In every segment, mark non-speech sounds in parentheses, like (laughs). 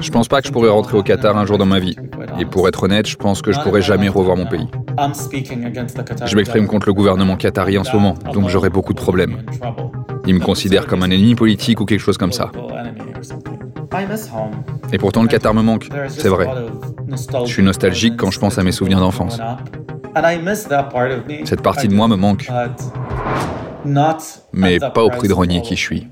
Je pense pas que je pourrais rentrer au Qatar un jour dans ma vie. Et pour être honnête, je pense que je pourrais jamais revoir mon pays. Je m'exprime contre le gouvernement qatari en ce moment, donc j'aurai beaucoup de problèmes. Ils me considèrent comme un ennemi politique ou quelque chose comme ça. Et pourtant, le Qatar me manque, c'est vrai. Je suis nostalgique quand je pense à mes souvenirs d'enfance. Cette partie de moi me manque. Mais pas au prix de renier qui je suis.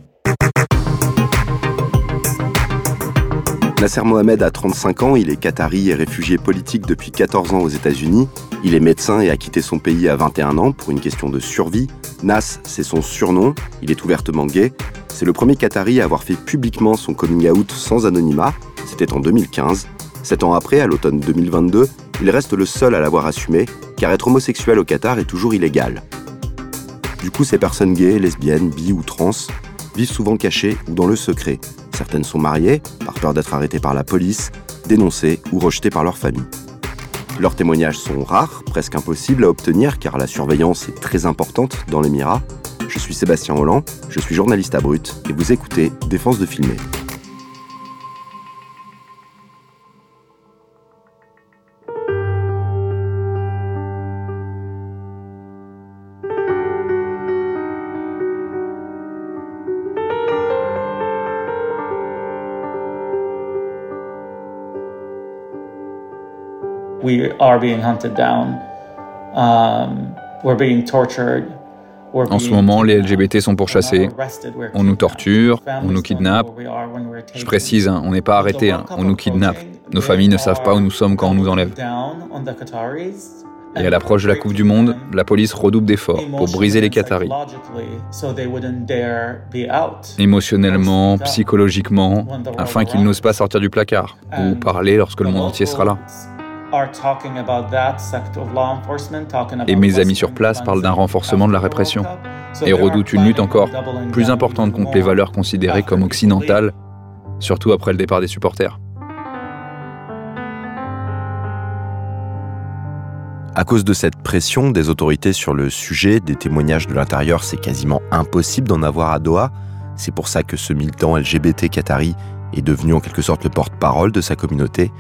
Nasser Mohamed a 35 ans, il est qatari et réfugié politique depuis 14 ans aux États-Unis. Il est médecin et a quitté son pays à 21 ans pour une question de survie. Nas, c'est son surnom, il est ouvertement gay. C'est le premier qatari à avoir fait publiquement son coming out sans anonymat, c'était en 2015. Sept ans après, à l'automne 2022, il reste le seul à l'avoir assumé, car être homosexuel au Qatar est toujours illégal. Du coup, ces personnes gays, lesbiennes, bi ou trans vivent souvent cachées ou dans le secret. Certaines sont mariées, par peur d'être arrêtées par la police, dénoncées ou rejetées par leur famille. Leurs témoignages sont rares, presque impossibles à obtenir car la surveillance est très importante dans l'Émirat. Je suis Sébastien Holland, je suis journaliste à Brut et vous écoutez Défense de filmer. We are being hunted down. Um, we're being tortured. En ce moment, les LGBT sont pourchassés. On nous torture, on nous kidnappe. Je précise, hein, on n'est pas arrêté, hein, on nous kidnappe. Nos familles ne savent pas où nous sommes quand on nous enlève. Et à l'approche de la Coupe du Monde, la police redouble d'efforts pour briser les Qataris. Émotionnellement, psychologiquement, afin qu'ils n'osent pas sortir du placard ou parler lorsque le monde entier sera là. Et mes amis sur place parlent d'un renforcement de la répression et redoutent une lutte encore plus importante contre les valeurs considérées comme occidentales, surtout après le départ des supporters. À cause de cette pression des autorités sur le sujet, des témoignages de l'intérieur, c'est quasiment impossible d'en avoir à Doha. C'est pour ça que ce militant LGBT qatari est devenu en quelque sorte le porte-parole de sa communauté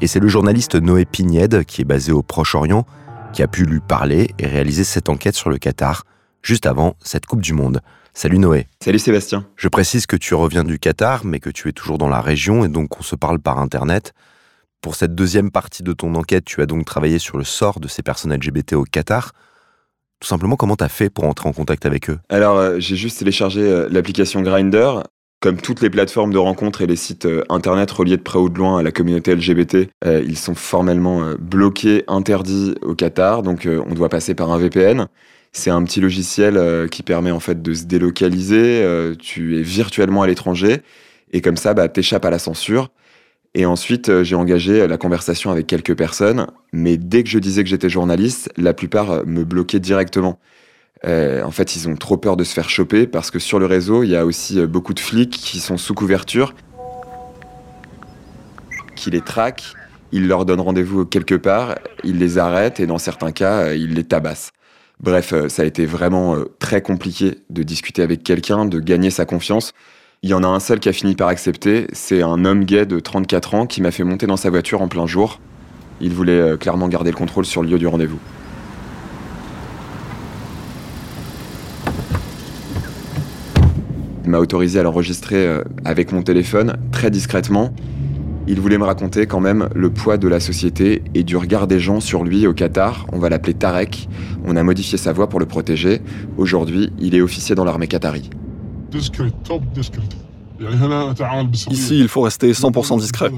et c'est le journaliste Noé Pignède, qui est basé au Proche-Orient, qui a pu lui parler et réaliser cette enquête sur le Qatar, juste avant cette Coupe du Monde. Salut Noé. Salut Sébastien. Je précise que tu reviens du Qatar, mais que tu es toujours dans la région et donc on se parle par Internet. Pour cette deuxième partie de ton enquête, tu as donc travaillé sur le sort de ces personnes LGBT au Qatar. Tout simplement, comment tu as fait pour entrer en contact avec eux? Alors, euh, j'ai juste téléchargé euh, l'application Grinder comme toutes les plateformes de rencontres et les sites euh, internet reliés de près ou de loin à la communauté LGBT, euh, ils sont formellement euh, bloqués, interdits au Qatar, donc on doit passer par un VPN. C'est un petit logiciel qui permet en fait de se délocaliser. tu es virtuellement à l'étranger et comme ça, bah, t'échappes à la censure. Et ensuite, j'ai engagé la conversation avec quelques personnes, mais dès que je disais que j'étais journaliste, la plupart me bloquaient directement. Euh, en fait, ils ont trop peur de se faire choper parce que sur le réseau, il y a aussi euh, beaucoup de flics qui sont sous couverture, qui les traquent, ils leur donnent rendez-vous quelque part, ils les arrêtent et dans certains cas, euh, ils les tabassent. Bref, ça a été vraiment très compliqué de discuter avec quelqu'un, de gagner sa confiance. Il y en a un seul qui a fini par accepter, c'est un homme gay de 34 ans qui m'a fait monter dans sa voiture en plein jour. Il voulait clairement garder le contrôle sur le lieu du rendez-vous. M'a autorisé à l'enregistrer euh, avec mon téléphone, très discrètement. Il voulait me raconter quand même le poids de la société et du regard des gens sur lui au Qatar. On va l'appeler Tarek. On a modifié sa voix pour le protéger. Aujourd'hui, il est officier dans l'armée qatari. Ici, il faut rester 100% discret.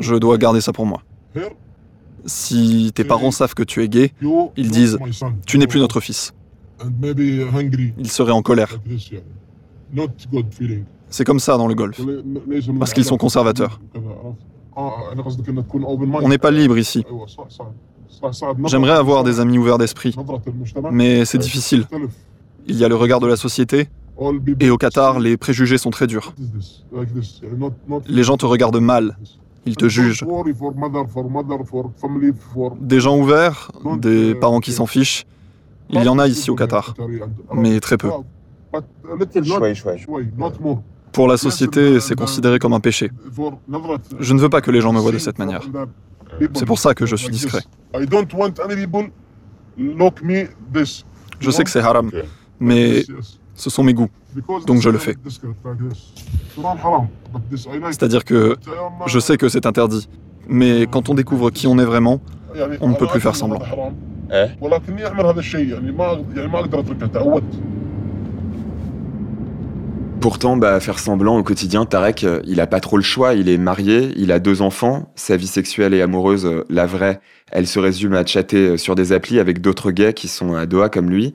Je dois garder ça pour moi. Si tes parents savent que tu es gay, ils disent ⁇ Tu n'es plus notre fils ⁇ Ils seraient en colère. C'est comme ça dans le golf, parce qu'ils sont conservateurs. On n'est pas libre ici. J'aimerais avoir des amis ouverts d'esprit, mais c'est difficile. Il y a le regard de la société, et au Qatar, les préjugés sont très durs. Les gens te regardent mal, ils te jugent. Des gens ouverts, des parents qui s'en fichent, il y en a ici au Qatar, mais très peu. Pour la société, c'est considéré comme un péché. Je ne veux pas que les gens me voient de cette manière. C'est pour ça que je suis discret. Je sais que c'est haram, mais ce sont mes goûts, donc je le fais. C'est-à-dire que je sais que c'est interdit, mais quand on découvre qui on est vraiment, on ne peut plus faire semblant. Pourtant, bah, faire semblant au quotidien, Tarek, euh, il a pas trop le choix. Il est marié, il a deux enfants. Sa vie sexuelle et amoureuse, euh, la vraie, elle se résume à chatter euh, sur des applis avec d'autres gays qui sont à Doha comme lui.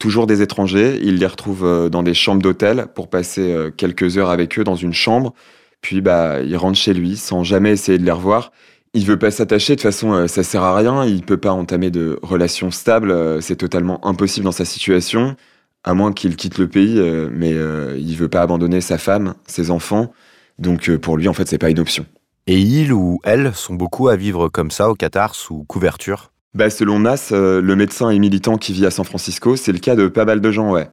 Toujours des étrangers. Il les retrouve dans des chambres d'hôtel pour passer quelques heures avec eux dans une chambre. Puis, bah, il rentre chez lui sans jamais essayer de les revoir. Il veut pas s'attacher, de toute façon, ça sert à rien. Il peut pas entamer de relations stables. C'est totalement impossible dans sa situation à moins qu'il quitte le pays, euh, mais euh, il veut pas abandonner sa femme, ses enfants. Donc euh, pour lui, en fait, c'est pas une option. Et il ou elle sont beaucoup à vivre comme ça au Qatar sous couverture? Bah, Selon Nas, le médecin et militant qui vit à San Francisco, c'est le cas de pas mal de gens, ouais.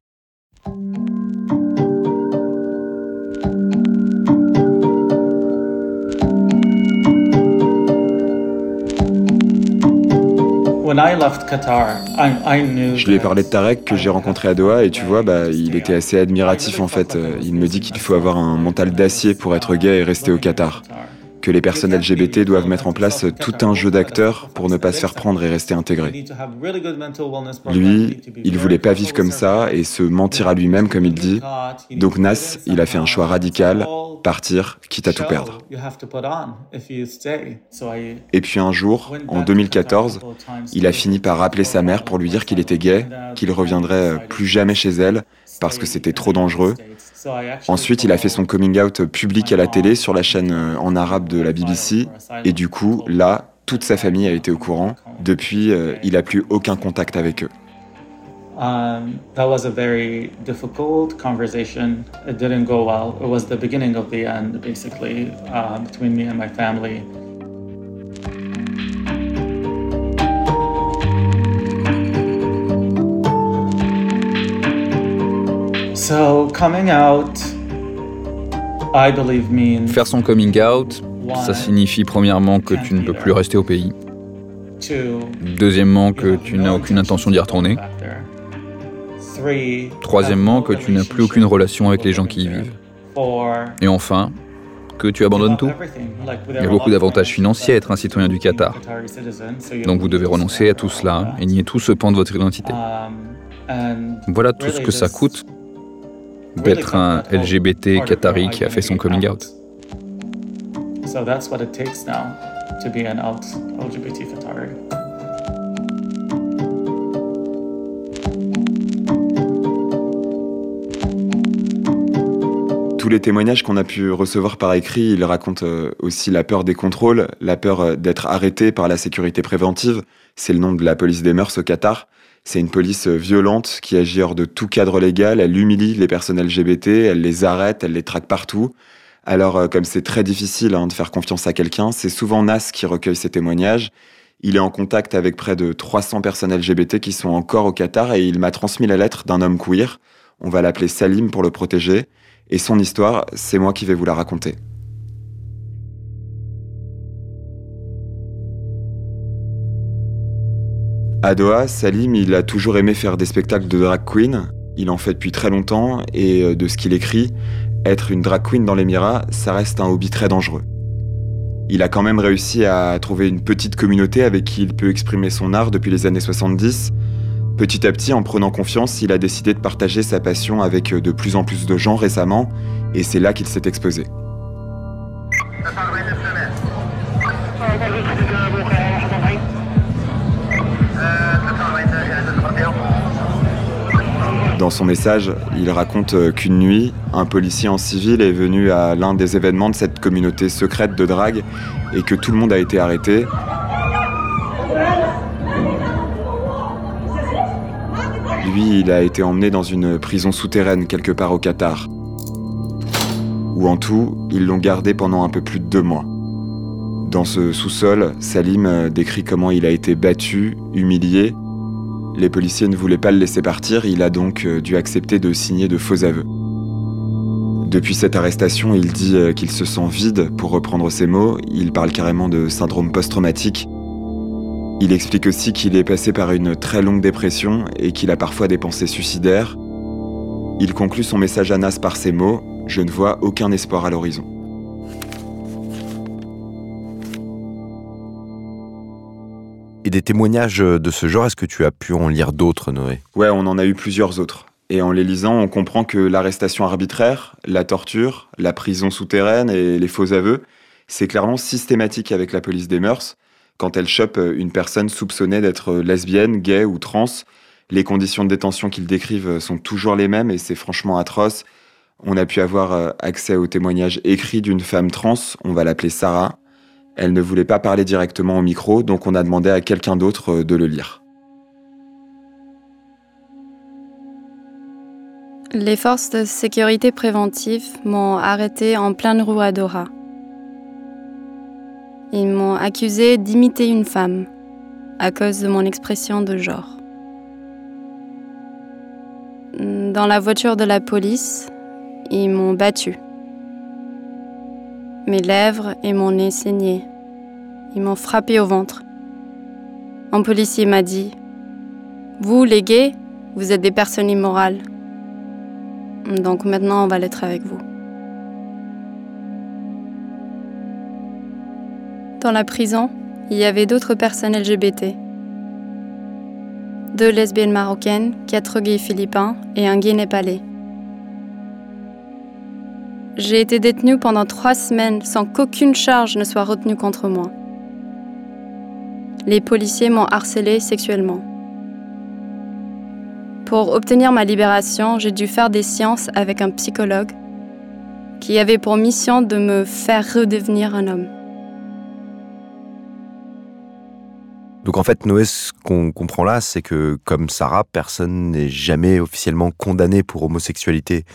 Je lui ai parlé de Tarek que j'ai rencontré à Doha et tu vois, bah, il était assez admiratif en fait. Il me dit qu'il faut avoir un mental d'acier pour être gay et rester au Qatar que les personnes LGBT doivent mettre en place tout un jeu d'acteurs pour ne pas se faire prendre et rester intégrés. Lui, il voulait pas vivre comme ça et se mentir à lui-même, comme il dit. Donc Nas, il a fait un choix radical, partir, quitte à tout perdre. Et puis un jour, en 2014, il a fini par rappeler sa mère pour lui dire qu'il était gay, qu'il reviendrait plus jamais chez elle parce que c'était trop dangereux Ensuite, il a fait son coming out public à la télé sur la chaîne euh, en arabe de la BBC. Et du coup, là, toute sa famille a été au courant. Depuis, euh, il n'a plus aucun contact avec eux. Um, that was a very. Faire son coming out, ça signifie premièrement que tu ne peux plus rester au pays. Deuxièmement, que tu n'as aucune intention d'y retourner. Troisièmement, que tu n'as plus aucune relation avec les gens qui y vivent. Et enfin, que tu abandonnes tout. Il y a beaucoup d'avantages financiers à être un citoyen du Qatar. Donc vous devez renoncer à tout cela et nier tout ce pan de votre identité. Um, voilà tout ce que ça coûte d'être un LGBT qatari qui a fait son coming out. Tous les témoignages qu'on a pu recevoir par écrit, ils racontent euh, aussi la peur des contrôles, la peur euh, d'être arrêté par la sécurité préventive. C'est le nom de la police des mœurs au Qatar. C'est une police euh, violente qui agit hors de tout cadre légal. Elle humilie les personnes LGBT, elle les arrête, elle les traque partout. Alors, euh, comme c'est très difficile hein, de faire confiance à quelqu'un, c'est souvent Nas qui recueille ces témoignages. Il est en contact avec près de 300 personnes LGBT qui sont encore au Qatar et il m'a transmis la lettre d'un homme queer. On va l'appeler Salim pour le protéger. Et son histoire, c'est moi qui vais vous la raconter. À Doha, Salim, il a toujours aimé faire des spectacles de drag queen. Il en fait depuis très longtemps et euh, de ce qu'il écrit, être une drag queen dans l'Émirat, ça reste un hobby très dangereux. Il a quand même réussi à trouver une petite communauté avec qui il peut exprimer son art depuis les années 70. Petit à petit, en prenant confiance, il a décidé de partager sa passion avec euh, de plus en plus de gens récemment, et c'est là qu'il s'est exposé. Son message, il raconte euh, qu'une nuit, un policier en civil est venu à l'un des événements de cette communauté secrète de drague et que tout le monde a été arrêté. Lui, il a été emmené dans une prison souterraine quelque part au Qatar. Où en tout, ils l'ont gardé pendant un peu plus de deux mois. Dans ce sous-sol, Salim euh, décrit comment il a été battu, humilié. Les policiers ne voulaient pas le laisser partir, il a donc euh, dû accepter de signer de faux aveux. Depuis cette arrestation, il dit euh, qu'il se sent vide, pour reprendre ses mots, il parle carrément de syndrome post-traumatique. Il explique aussi qu'il est passé par une très longue dépression et qu'il a parfois des pensées suicidaires. Il conclut son message à Nas par ces mots ⁇ Je ne vois aucun espoir à l'horizon ⁇ des témoignages de ce genre, est-ce que tu as pu en lire d'autres, Noé? Ouais, on en a eu plusieurs autres. Et en les lisant, on comprend que l'arrestation arbitraire, la torture, la prison souterraine et les faux aveux, c'est clairement systématique avec la police des mœurs. Quand elle chope une personne soupçonnée d'être lesbienne, gay ou trans, les conditions de détention qu'ils décrivent sont toujours les mêmes et c'est franchement atroce. On a pu avoir accès aux témoignages écrits d'une femme trans, on va l'appeler Sarah, elle ne voulait pas parler directement au micro, donc on a demandé à quelqu'un d'autre euh, de le lire. Les forces de sécurité préventive m'ont arrêté en pleine rue Adora. Ils m'ont accusé d'imiter une femme à cause de mon expression de genre. Dans la voiture de la police, ils m'ont battu. Mes lèvres et mon nez saignaient. Ils m'ont frappé au ventre. Un policier m'a dit Vous, les gays, vous êtes des personnes immorales. Donc maintenant, on va l'être avec vous. Dans la prison, il y avait d'autres personnes LGBT. Deux lesbiennes marocaines, quatre gays philippins et un gay népalais. J'ai été détenue pendant trois semaines sans qu'aucune charge ne soit retenue contre moi. Les policiers m'ont harcelé sexuellement. Pour obtenir ma libération, j'ai dû faire des séances avec un psychologue qui avait pour mission de me faire redevenir un homme. Donc en fait, Noé, ce qu'on comprend là, c'est que comme Sarah, personne n'est jamais officiellement condamné pour homosexualité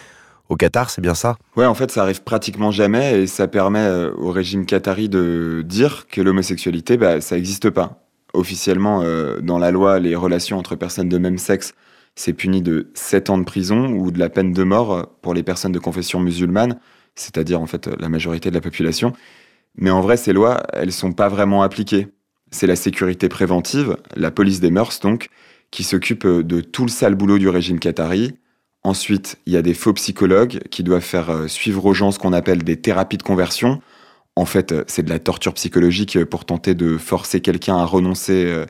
au Qatar, c'est bien ça? Ouais, en fait, ça arrive pratiquement jamais et ça permet euh, au régime qatari de dire que l'homosexualité, bah, ça n'existe pas. Officiellement, euh, dans la loi, les relations entre personnes de même sexe, c'est puni de 7 ans de prison ou de la peine de mort pour les personnes de confession musulmane, c'est-à-dire en fait la majorité de la population. Mais en vrai, ces lois, elles sont pas vraiment appliquées. C'est la sécurité préventive, la police des mœurs donc, qui s'occupe de tout le sale boulot du régime qatari, Ensuite, il y a des faux psychologues qui doivent faire euh, suivre aux gens ce qu'on appelle des thérapies de conversion. En fait, euh, c'est de la torture psychologique euh, pour tenter de forcer quelqu'un à renoncer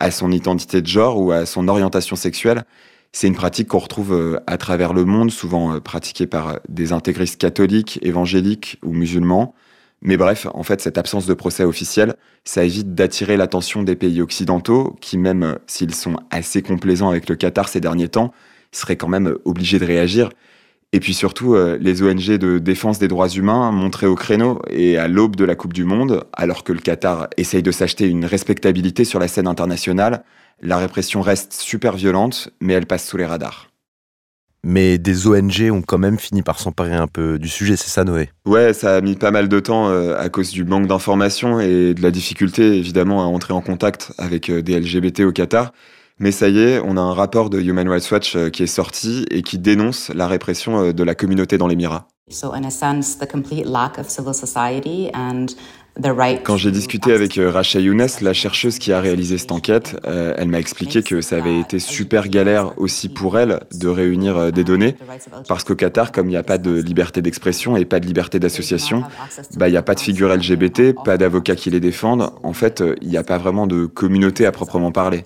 à son identité de genre ou à son orientation sexuelle. C'est une pratique qu'on retrouve à travers le monde, souvent pratiquée par des intégristes catholiques, évangéliques ou musulmans. Mais bref, en fait, cette absence de procès officiel, ça évite d'attirer l'attention des pays occidentaux, qui même s'ils sont assez complaisants avec le Qatar ces derniers temps, serait quand même obligé de réagir. Et puis surtout, euh, les ONG de défense des droits humains montraient au créneau et à l'aube de la Coupe du Monde, alors que le Qatar essaye de s'acheter une respectabilité sur la scène internationale, la répression reste super violente, mais elle passe sous les radars. Mais des ONG ont quand même fini par s'emparer un peu du sujet, c'est ça Noé? Ouais, ça a mis pas mal de temps euh, à cause du manque d'informations et de la difficulté évidemment à entrer en contact avec euh, des LGBT au Qatar. Mais ça y est, on a un rapport de Human Rights Watch euh, qui est sorti et qui dénonce la répression euh, de la communauté dans l'Émirat. Quand j'ai discuté avec euh, Racha Younes, la chercheuse qui a réalisé cette enquête, elle m'a expliqué que ça avait été super galère aussi pour elle de réunir des données, parce qu'au Qatar, comme il n'y a pas de liberté d'expression et pas de liberté d'association, bah, il n'y a pas de figure LGBT, pas d'avocats qui les défendent. En fait, il n'y a pas vraiment de communauté à proprement parler.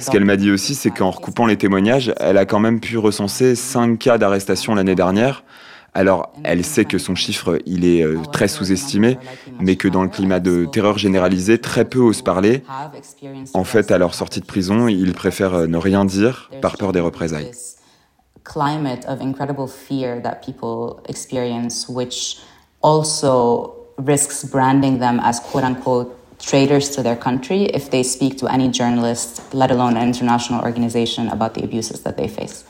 Ce qu'elle m'a dit aussi, c'est qu'en recoupant les témoignages, elle a quand même pu recenser 5 cas d'arrestation l'année dernière, Alors, elle sait que son chiffre, il est euh, très sous-estimé, mais que dans le climat de terreur généralisé, très peu osent parler. En fait, à leur sortie de prison, ils préfèrent euh, ne rien dire par peur des représailles. climate of incredible fear that people experience, which also risks branding them as quote unquote traitors to their country if they speak to any journalist, let alone an international organization, about the abuses that they face.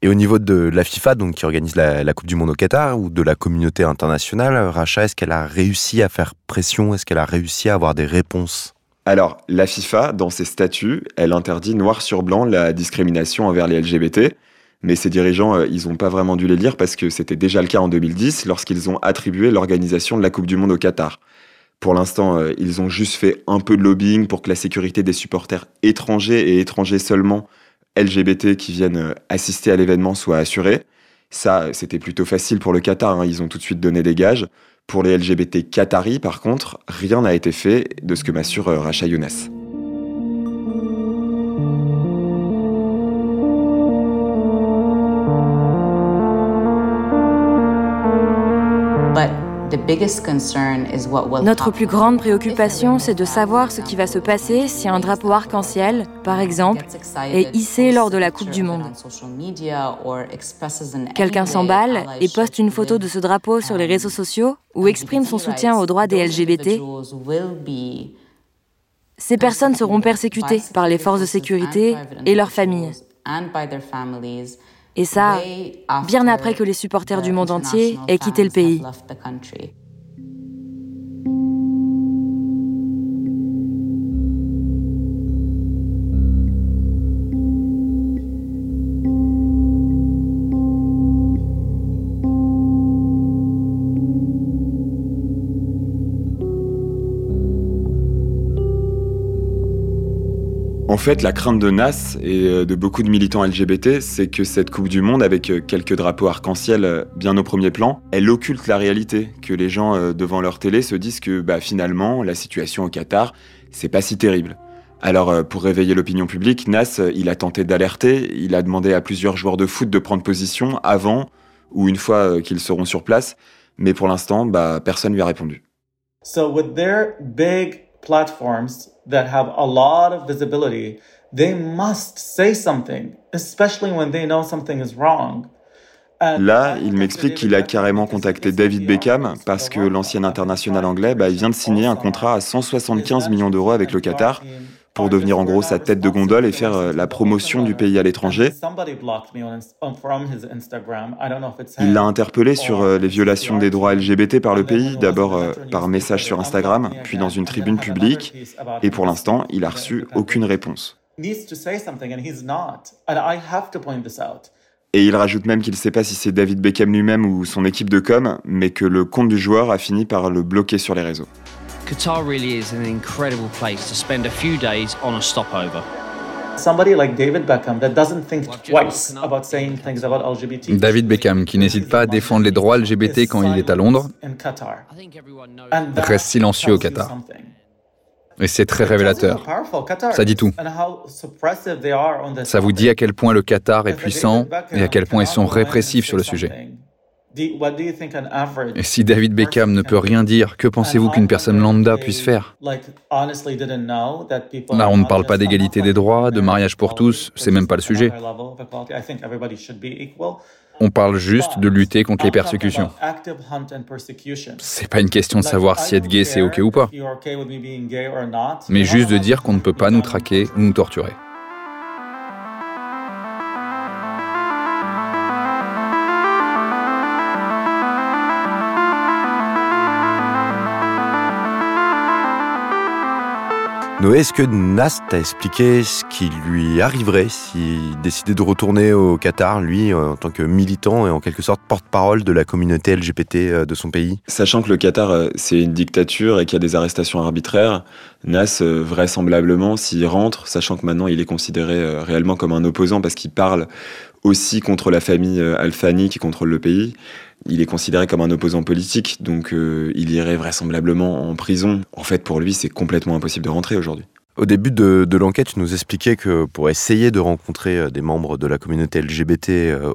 Et au niveau de la FIFA, donc qui organise la, Coupe du Monde au Qatar, ou de la communauté internationale, Racha, est-ce qu'elle a réussi à faire pression? Est-ce qu'elle a réussi à avoir des réponses? Alors, la FIFA, dans ses statuts, elle interdit noir sur blanc la discrimination envers les LGBT. Mais ces dirigeants, euh, ils n'ont pas vraiment dû les lire parce que c'était déjà le cas en 2010 lorsqu'ils ont attribué l'organisation de la Coupe du Monde au Qatar. Pour l'instant, euh, ils ont juste fait un peu de lobbying pour que la sécurité des supporters étrangers et étrangers seulement LGBT qui viennent euh, assister à l'événement soit assurée. Ça, c'était plutôt facile pour le Qatar, hein. ils ont tout de suite donné des gages. Pour les LGBT qataris, par contre, rien n'a été fait de ce que m'assure Racha Younes. Notre plus grande préoccupation, c'est de savoir ce qui va se passer si un drapeau arc-en-ciel, par exemple, est hissé lors de la Coupe du Monde. Quelqu'un s'emballe et poste une photo de ce drapeau sur les réseaux sociaux ou exprime son soutien aux droits des LGBT. Ces personnes seront persécutées par les forces de sécurité et leurs familles. Et ça, bien après que les supporters du monde entier aient quitté le pays. Fait, la crainte de Nas et euh, de beaucoup de militants LGBT, c'est que cette Coupe du Monde, avec euh, quelques drapeaux arc-en-ciel euh, bien au premier plan, elle occulte la réalité, que les gens devant leur télé se disent que bah, finalement, la situation au Qatar, c'est pas si terrible. Alors, pour réveiller l'opinion publique, Nas, il a tenté d'alerter, il a demandé à plusieurs joueurs de foot de prendre position avant ou une fois qu'ils seront sur place, mais pour l'instant, bah, personne lui a répondu. So with their big platforms, that have a lot of visibility, they must say something, especially when they know something is wrong. Là, il m'explique qu'il a carrément contacté David Beckham parce que l'ancien international anglais bah, il vient de signer un contrat à 175 millions d'euros avec le Qatar pour devenir en gros sa tête de gondole et faire euh, la promotion du pays à l'étranger. Il l'a interpellé sur euh, les violations des droits LGBT par le pays, d'abord euh, par message sur Instagram, puis dans une tribune publique, et pour l'instant, il a reçu aucune réponse. Et il rajoute même qu'il ne sait pas si c'est David Beckham lui-même ou son équipe de com, mais que le compte du joueur a fini par le bloquer sur les réseaux. Qatar really is an incredible place to spend a few days on a stopover. David Beckham, qui n'hésite pas à défendre les droits LGBT quand il est à Londres, reste silencieux au Qatar. Et c'est très révélateur. Ça dit tout. Ça vous dit à quel point le Qatar est puissant et à quel point ils sont répressifs sur le sujet. Et si David Beckham ne peut rien dire, que pensez-vous qu'une personne lambda puisse faire Là, on ne parle pas d'égalité des droits, de mariage pour tous, c'est même pas le sujet. On parle juste de lutter contre les persécutions. C'est pas une question de savoir si être gay c'est ok ou pas, mais juste de dire qu'on ne peut pas nous traquer ou nous torturer. Noé, est-ce que Nas t'a expliqué ce qui lui arriverait s'il décidait de retourner au Qatar, lui, en tant que militant et en quelque sorte porte-parole de la communauté LGBT euh, de son pays? Sachant que le Qatar, euh, c'est une dictature et qu'il y a des arrestations arbitraires, Nas, euh, vraisemblablement, s'il rentre, sachant que maintenant il est considéré réellement comme un opposant parce qu'il parle aussi contre la famille Al-Fani qui contrôle le pays, il est considéré comme un opposant politique, donc euh, il irait vraisemblablement en prison. En fait, pour lui, c'est complètement impossible de rentrer aujourd'hui. Au début de, l'enquête, tu nous expliquais que pour essayer de rencontrer des membres de la communauté LGBT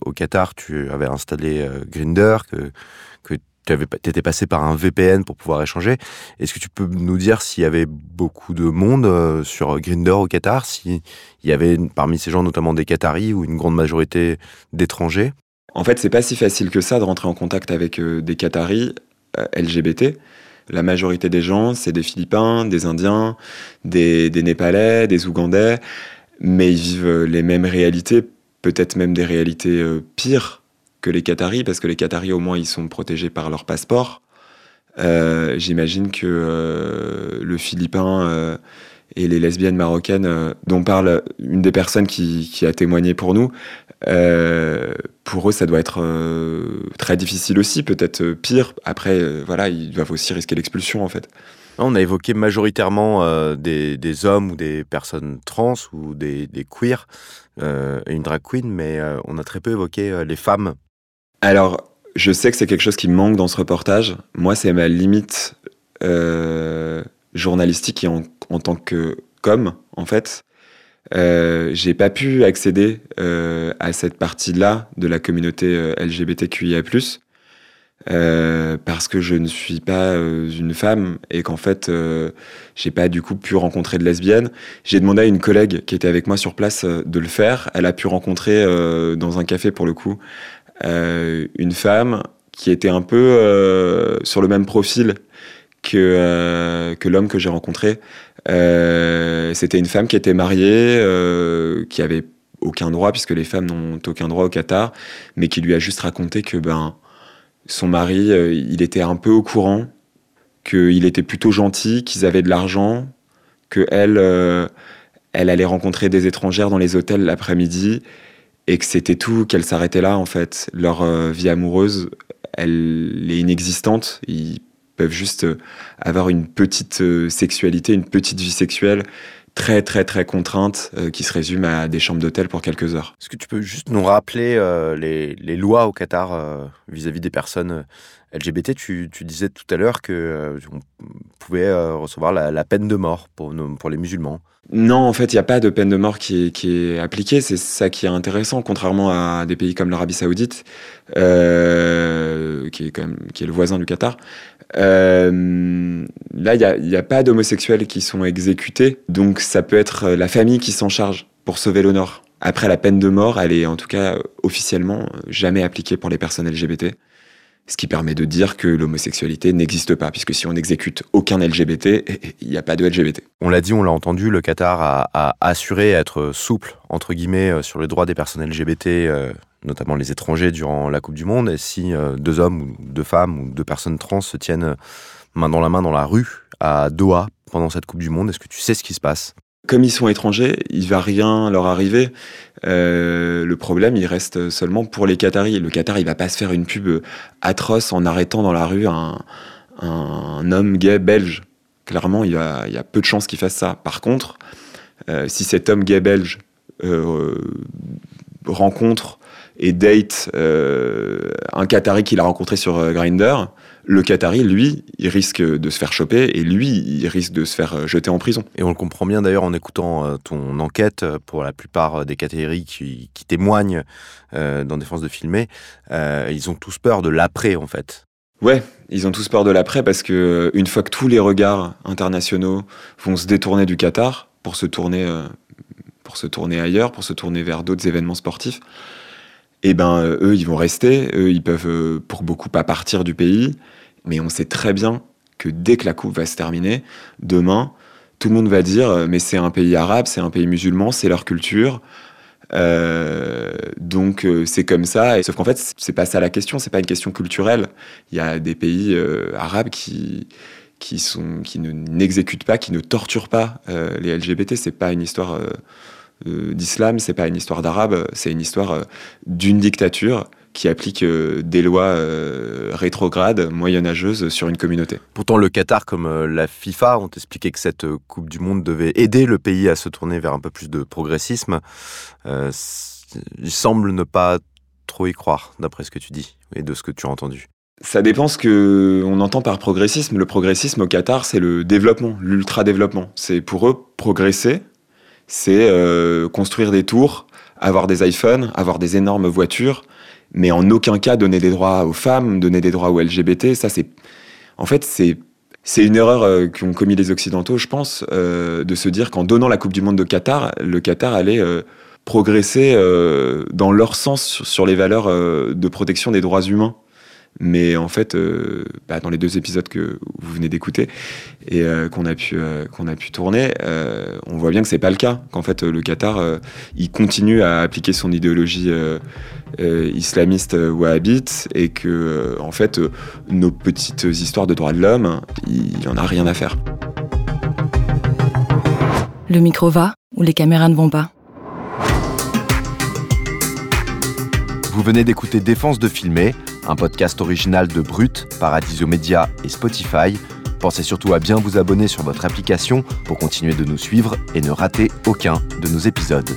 au Qatar, tu avais installé Grinder, que, tu étais passé par un VPN pour pouvoir échanger. Est-ce que tu peux nous dire s'il y avait beaucoup de monde sur Grinder au Qatar, s'il y avait parmi ces gens notamment des Qataris ou une grande majorité d'étrangers? En fait, c'est pas si facile que ça de rentrer en contact avec des Qataris LGBT. La majorité des gens, c'est des Philippins, des Indiens, des, Népalais, des Ougandais, mais ils vivent les mêmes réalités, peut-être même des réalités euh, pires que les Qataris, parce que les Qataris, au moins, ils sont protégés par leur passeport. Euh, j'imagine que euh, le Philippin et les lesbiennes marocaines dont parle une des personnes qui, qui a témoigné pour nous, euh, pour eux, ça doit être euh, très difficile aussi, peut-être euh, pire. Après, voilà, ils doivent aussi risquer l'expulsion, en fait. On a évoqué majoritairement des, hommes ou des personnes trans ou des, des queers, une drag queen, mais on a très peu évoqué les femmes. Alors, je sais que c'est quelque chose qui manque dans ce reportage. Moi, c'est ma limite journalistique et en, en tant que com, en fait. Euh, j'ai pas pu accéder euh, à cette partie-là de la communauté euh, LGBTQIA+, euh, parce que je ne suis pas une femme et qu'en fait, j'ai pas du coup pu rencontrer de lesbiennes. J'ai demandé à une collègue qui était avec moi sur place de le faire. Elle a pu rencontrer dans un café pour le coup une femme qui était un peu sur le même profil que, que l'homme que j'ai rencontré. Euh, c'était une femme qui était mariée, euh, qui avait aucun droit, puisque les femmes n'ont aucun droit au Qatar, mais qui lui a juste raconté que ben, son mari, euh, il était un peu au courant, qu'il était plutôt gentil, qu'ils avaient de l'argent, que elle, elle allait rencontrer des étrangères dans les hôtels l'après-midi, et que c'était tout, qu'elle s'arrêtait là en fait. Leur vie amoureuse, elle est inexistante peuvent juste euh, avoir une petite euh, sexualité, une petite vie sexuelle très très très contrainte euh, qui se résume à des chambres d'hôtel pour quelques heures. Est-ce que tu peux juste nous rappeler les, les, lois au Qatar vis-à-vis des personnes LGBT tu, disais tout à l'heure que on pouvait recevoir la, peine de mort pour, les musulmans. Non, en fait, il n'y a pas de peine de mort qui est, appliquée. C'est ça qui est intéressant, contrairement à des pays comme l'Arabie Saoudite, euh, qui, est le voisin du Qatar. Euh, là, il n'y a, a, pas d'homosexuels qui sont exécutés, donc ça peut être la famille qui s'en charge pour sauver l'honneur. Après, la peine de mort, elle est en tout cas officiellement jamais appliquée pour les personnes LGBT ce qui permet de dire que l'homosexualité n'existe pas, puisque si on n'exécute aucun LGBT, (laughs) il n'y a pas de LGBT. On l'a dit, on l'a entendu, le Qatar a, assuré être souple, entre guillemets, euh, sur les droits des personnes LGBT, euh, notamment les étrangers, durant la Coupe du Monde. Et si euh, deux hommes ou deux femmes ou deux personnes trans se tiennent main dans la main dans la rue à Doha pendant cette Coupe du Monde, est-ce que tu sais ce qui se passe? Comme ils sont étrangers, il va rien leur arriver. Euh, le problème, il reste seulement pour les Qataris. Le Qatar, il va pas se faire une pub atroce en arrêtant dans la rue un, homme gay belge. Clairement, il y a, peu de chances qu'il fasse ça. Par contre, euh, si cet homme gay belge euh, rencontre et date un Qatari qu'il a rencontré sur Grinder, le Qatari, lui, il risque de se faire choper et lui, il risque de se faire euh, jeter en prison. Et on le comprend bien d'ailleurs en écoutant ton enquête pour la plupart des Qataris qui, témoignent dans Défense de filmer, ils ont tous peur de l'après en fait. Ouais, ils ont tous peur de l'après parce que une fois que tous les regards internationaux vont se détourner du Qatar pour se tourner, pour se tourner ailleurs, pour se tourner vers d'autres événements sportifs, et eh ben euh, eux, ils vont rester. Eux, ils peuvent euh, pour beaucoup pas partir du pays. Mais on sait très bien que dès que la coupe va se terminer, demain, tout le monde va dire euh, mais c'est un pays arabe, c'est un pays musulman, c'est leur culture. donc c'est comme ça. Et, sauf qu'en fait, c'est pas ça la question. C'est pas une question culturelle. Il y a des pays arabes qui qui n'exécutent pas, qui ne torturent pas les LGBT. C'est pas une histoire euh, d'islam, c'est pas une histoire d'arabe, c'est une histoire euh, d'une dictature qui applique euh, des lois rétrogrades, moyenâgeuses sur une communauté. Pourtant, le Qatar, comme la FIFA, ont expliqué que cette Coupe du Monde devait aider le pays à se tourner vers un peu plus de progressisme. il semble ne pas trop y croire, d'après ce que tu dis et de ce que tu as entendu. Ça dépend ce qu'on entend par progressisme. Le progressisme au Qatar, c'est le développement, l'ultra-développement. C'est pour eux progresser, c'est euh, construire des tours, avoir des iPhones, avoir des énormes voitures, mais en aucun cas donner des droits aux femmes, donner des droits aux LGBT. Ça, c'est, en fait, c'est c'est une erreur euh, qu'ont commis les Occidentaux, je pense, euh, de se dire qu'en donnant la Coupe du Monde de Qatar, le Qatar allait progresser dans leur sens sur les valeurs de protection des droits humains. Mais en fait, euh, bah, dans les deux épisodes que vous venez d'écouter et euh, qu'on a pu euh, qu'on a pu tourner, on voit bien que c'est pas le cas. Qu'en fait, le Qatar, il continue à appliquer son idéologie islamiste wahhabite et que en fait, nos petites histoires de droits de l'homme, il en a rien à faire. Le micro va ou les caméras ne vont pas? Vous venez d'écouter Défense de filmer, un podcast original de Brut, Paradiso Media et Spotify. Pensez surtout à bien vous abonner sur votre application pour continuer de nous suivre et ne rater aucun de nos épisodes.